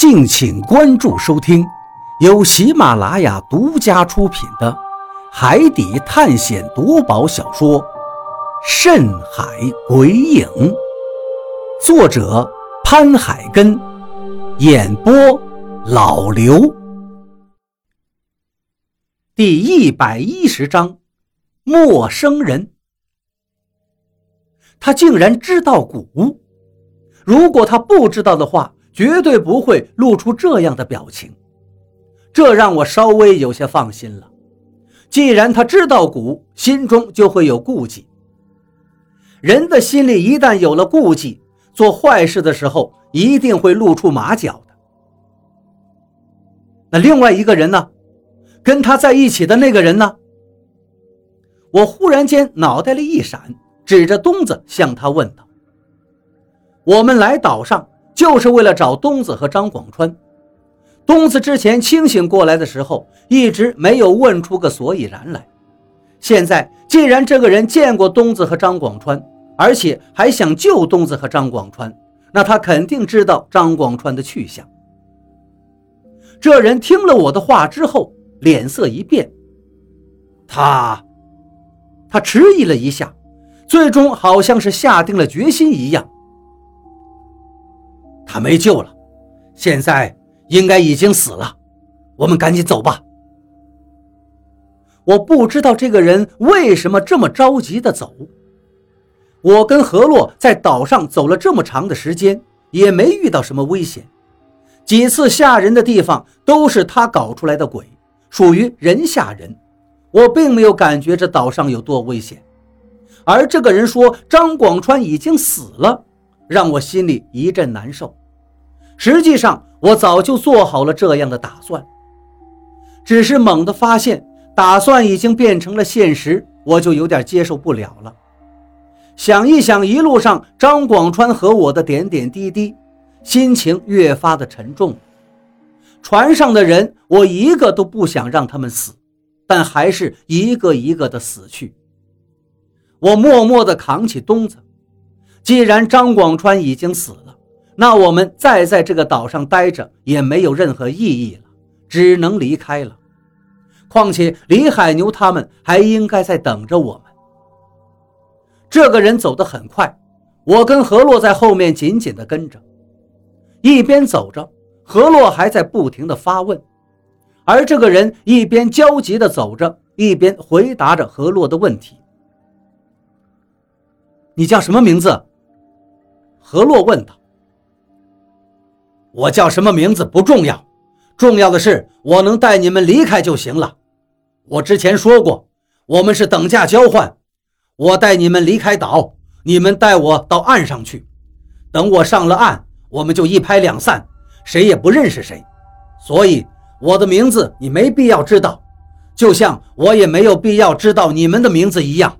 敬请关注收听，由喜马拉雅独家出品的《海底探险夺宝小说》《深海鬼影》，作者潘海根，演播老刘。第一百一十章，陌生人。他竟然知道古屋，如果他不知道的话。绝对不会露出这样的表情，这让我稍微有些放心了。既然他知道蛊，心中就会有顾忌。人的心里一旦有了顾忌，做坏事的时候一定会露出马脚的。那另外一个人呢？跟他在一起的那个人呢？我忽然间脑袋里一闪，指着东子向他问道：“我们来岛上。”就是为了找东子和张广川。东子之前清醒过来的时候，一直没有问出个所以然来。现在既然这个人见过东子和张广川，而且还想救东子和张广川，那他肯定知道张广川的去向。这人听了我的话之后，脸色一变，他，他迟疑了一下，最终好像是下定了决心一样。他没救了，现在应该已经死了。我们赶紧走吧。我不知道这个人为什么这么着急的走。我跟何洛在岛上走了这么长的时间，也没遇到什么危险。几次吓人的地方都是他搞出来的鬼，属于人吓人。我并没有感觉这岛上有多危险。而这个人说张广川已经死了，让我心里一阵难受。实际上，我早就做好了这样的打算，只是猛地发现打算已经变成了现实，我就有点接受不了了。想一想一路上张广川和我的点点滴滴，心情越发的沉重。船上的人，我一个都不想让他们死，但还是一个一个的死去。我默默地扛起东子，既然张广川已经死了。那我们再在这个岛上待着也没有任何意义了，只能离开了。况且李海牛他们还应该在等着我们。这个人走得很快，我跟何洛在后面紧紧地跟着。一边走着，何洛还在不停地发问，而这个人一边焦急地走着，一边回答着何洛的问题。你叫什么名字？何洛问道。我叫什么名字不重要，重要的是我能带你们离开就行了。我之前说过，我们是等价交换，我带你们离开岛，你们带我到岸上去。等我上了岸，我们就一拍两散，谁也不认识谁。所以我的名字你没必要知道，就像我也没有必要知道你们的名字一样。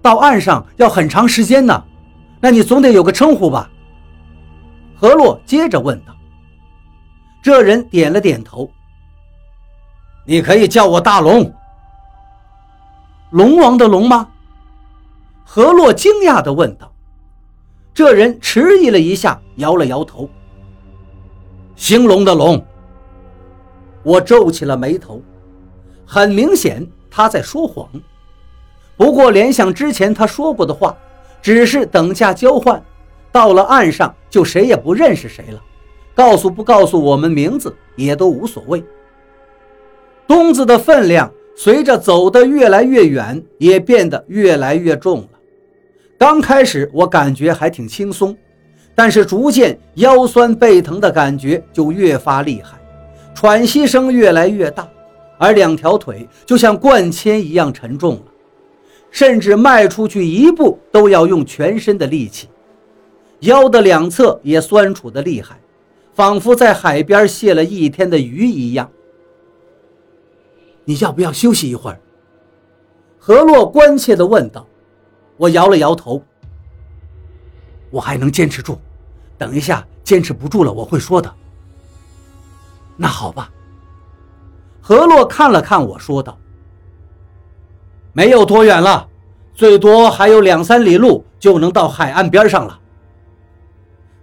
到岸上要很长时间呢，那你总得有个称呼吧？何洛接着问道：“这人点了点头。你可以叫我大龙。龙王的龙吗？”何洛惊讶地问道。这人迟疑了一下，摇了摇头：“兴隆的龙。”我皱起了眉头，很明显他在说谎。不过联想之前他说过的话，只是等价交换。到了岸上，就谁也不认识谁了。告诉不告诉我们名字也都无所谓。东子的分量随着走得越来越远，也变得越来越重了。刚开始我感觉还挺轻松，但是逐渐腰酸背疼的感觉就越发厉害，喘息声越来越大，而两条腿就像灌铅一样沉重了，甚至迈出去一步都要用全身的力气。腰的两侧也酸楚的厉害，仿佛在海边卸了一天的鱼一样。你要不要休息一会儿？何洛关切地问道。我摇了摇头。我还能坚持住，等一下坚持不住了我会说的。那好吧。何洛看了看我说道：“没有多远了，最多还有两三里路就能到海岸边上了。”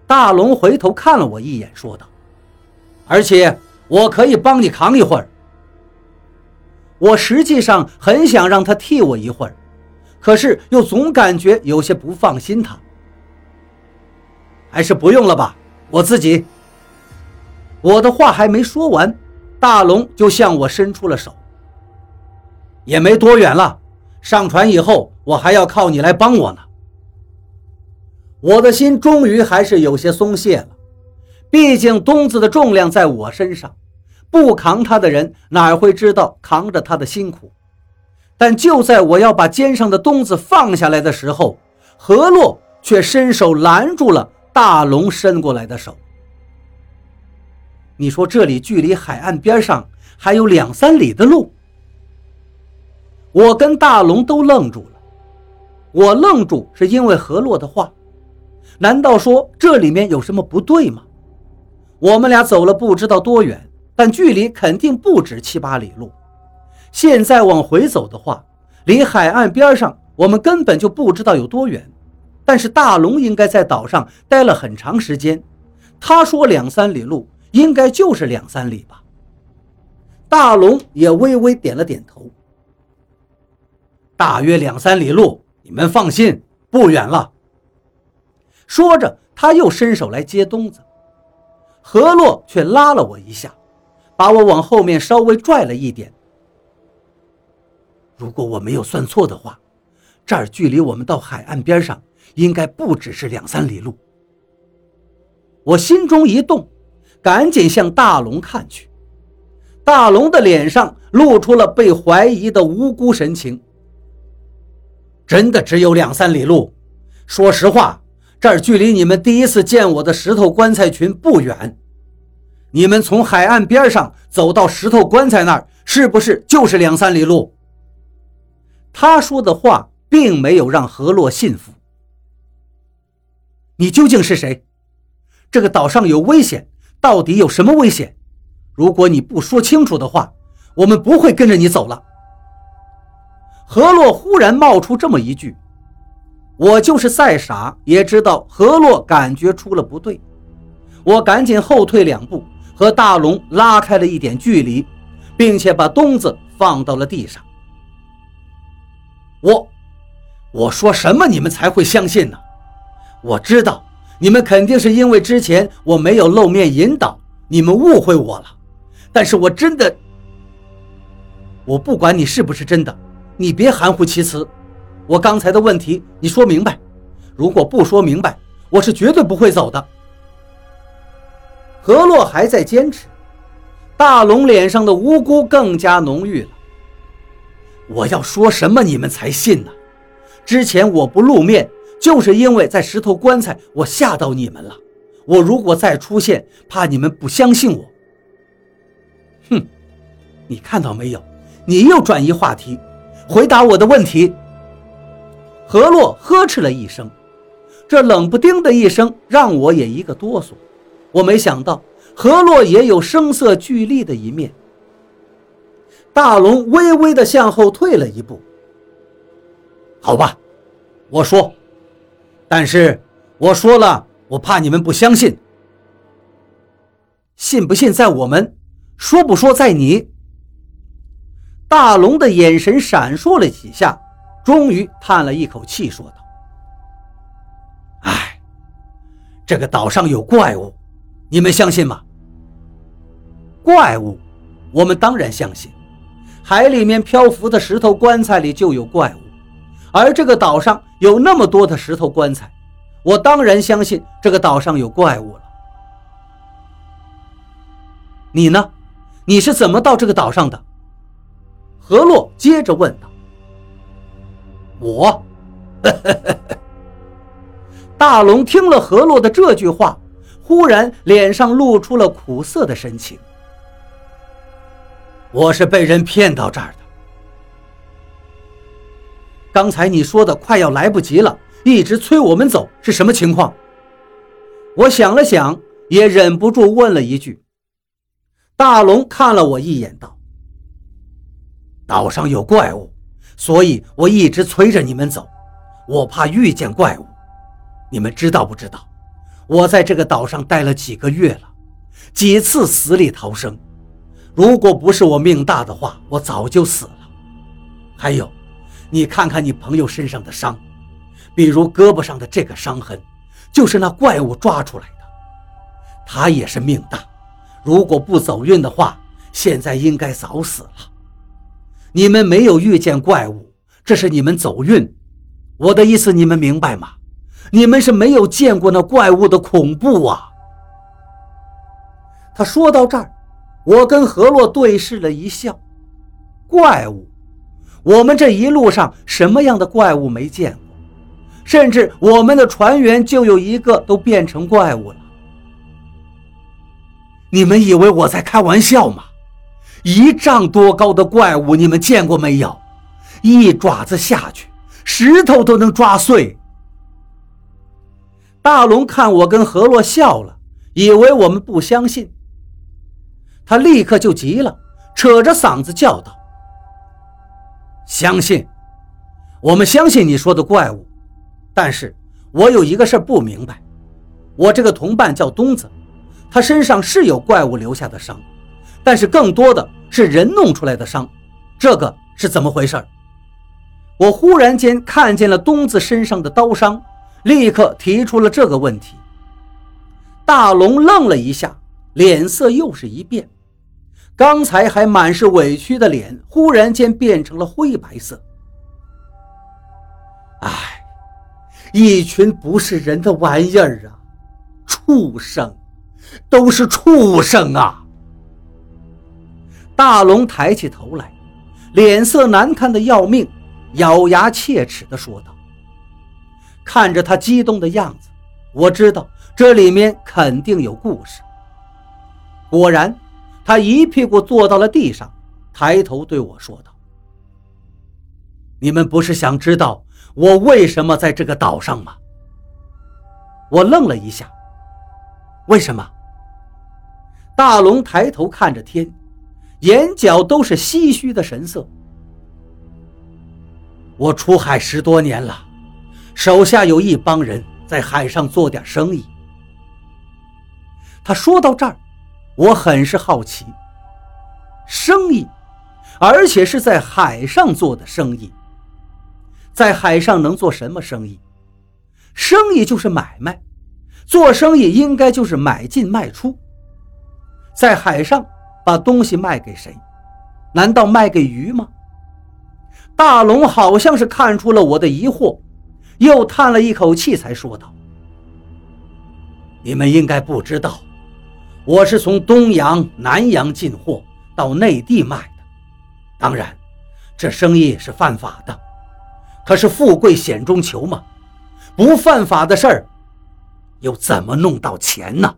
大龙回头看了我一眼，说道：“而且我可以帮你扛一会儿。”我实际上很想让他替我一会儿，可是又总感觉有些不放心他。还是不用了吧，我自己。我的话还没说完，大龙就向我伸出了手。也没多远了，上船以后我还要靠你来帮我呢。我的心终于还是有些松懈了，毕竟东子的重量在我身上。不扛他的人哪会知道扛着他的辛苦？但就在我要把肩上的东子放下来的时候，何洛却伸手拦住了大龙伸过来的手。你说这里距离海岸边上还有两三里的路？我跟大龙都愣住了。我愣住是因为何洛的话，难道说这里面有什么不对吗？我们俩走了不知道多远。但距离肯定不止七八里路，现在往回走的话，离海岸边上我们根本就不知道有多远。但是大龙应该在岛上待了很长时间，他说两三里路，应该就是两三里吧。大龙也微微点了点头，大约两三里路，你们放心，不远了。说着，他又伸手来接东子，何洛却拉了我一下。把我往后面稍微拽了一点。如果我没有算错的话，这儿距离我们到海岸边上应该不只是两三里路。我心中一动，赶紧向大龙看去。大龙的脸上露出了被怀疑的无辜神情。真的只有两三里路？说实话，这儿距离你们第一次见我的石头棺材群不远。你们从海岸边上走到石头棺材那儿，是不是就是两三里路？他说的话并没有让何洛信服。你究竟是谁？这个岛上有危险，到底有什么危险？如果你不说清楚的话，我们不会跟着你走了。何洛忽然冒出这么一句，我就是再傻也知道何洛感觉出了不对，我赶紧后退两步。和大龙拉开了一点距离，并且把东子放到了地上。我，我说什么你们才会相信呢？我知道你们肯定是因为之前我没有露面引导，你们误会我了。但是我真的，我不管你是不是真的，你别含糊其辞。我刚才的问题你说明白，如果不说明白，我是绝对不会走的。何洛还在坚持，大龙脸上的无辜更加浓郁了。我要说什么你们才信呢？之前我不露面，就是因为在石头棺材我吓到你们了。我如果再出现，怕你们不相信我。哼，你看到没有？你又转移话题，回答我的问题。何洛呵斥了一声，这冷不丁的一声让我也一个哆嗦。我没想到何洛也有声色俱厉的一面。大龙微微的向后退了一步。好吧，我说，但是我说了，我怕你们不相信。信不信在我们，说不说在你。大龙的眼神闪烁了几下，终于叹了一口气，说道：“哎，这个岛上有怪物。”你们相信吗？怪物，我们当然相信。海里面漂浮的石头棺材里就有怪物，而这个岛上有那么多的石头棺材，我当然相信这个岛上有怪物了。你呢？你是怎么到这个岛上的？何洛接着问道。我，大龙听了何洛的这句话。忽然，脸上露出了苦涩的神情。我是被人骗到这儿的。刚才你说的快要来不及了，一直催我们走，是什么情况？我想了想，也忍不住问了一句。大龙看了我一眼，道：“岛上有怪物，所以我一直催着你们走，我怕遇见怪物。你们知道不知道？”我在这个岛上待了几个月了，几次死里逃生。如果不是我命大的话，我早就死了。还有，你看看你朋友身上的伤，比如胳膊上的这个伤痕，就是那怪物抓出来的。他也是命大，如果不走运的话，现在应该早死了。你们没有遇见怪物，这是你们走运。我的意思你们明白吗？你们是没有见过那怪物的恐怖啊！他说到这儿，我跟何洛对视了一笑。怪物，我们这一路上什么样的怪物没见过？甚至我们的船员就有一个都变成怪物了。你们以为我在开玩笑吗？一丈多高的怪物，你们见过没有？一爪子下去，石头都能抓碎。大龙看我跟何洛笑了，以为我们不相信。他立刻就急了，扯着嗓子叫道：“相信，我们相信你说的怪物。但是我有一个事不明白，我这个同伴叫东子，他身上是有怪物留下的伤，但是更多的是人弄出来的伤，这个是怎么回事？”我忽然间看见了东子身上的刀伤。立刻提出了这个问题。大龙愣了一下，脸色又是一变，刚才还满是委屈的脸，忽然间变成了灰白色。唉，一群不是人的玩意儿啊！畜生，都是畜生啊！大龙抬起头来，脸色难看的要命，咬牙切齿地说道。看着他激动的样子，我知道这里面肯定有故事。果然，他一屁股坐到了地上，抬头对我说道：“你们不是想知道我为什么在这个岛上吗？”我愣了一下，“为什么？”大龙抬头看着天，眼角都是唏嘘的神色。我出海十多年了。手下有一帮人在海上做点生意。他说到这儿，我很是好奇。生意，而且是在海上做的生意。在海上能做什么生意？生意就是买卖，做生意应该就是买进卖出。在海上把东西卖给谁？难道卖给鱼吗？大龙好像是看出了我的疑惑。又叹了一口气，才说道：“你们应该不知道，我是从东洋、南洋进货到内地卖的。当然，这生意是犯法的。可是富贵险中求嘛，不犯法的事儿，又怎么弄到钱呢？”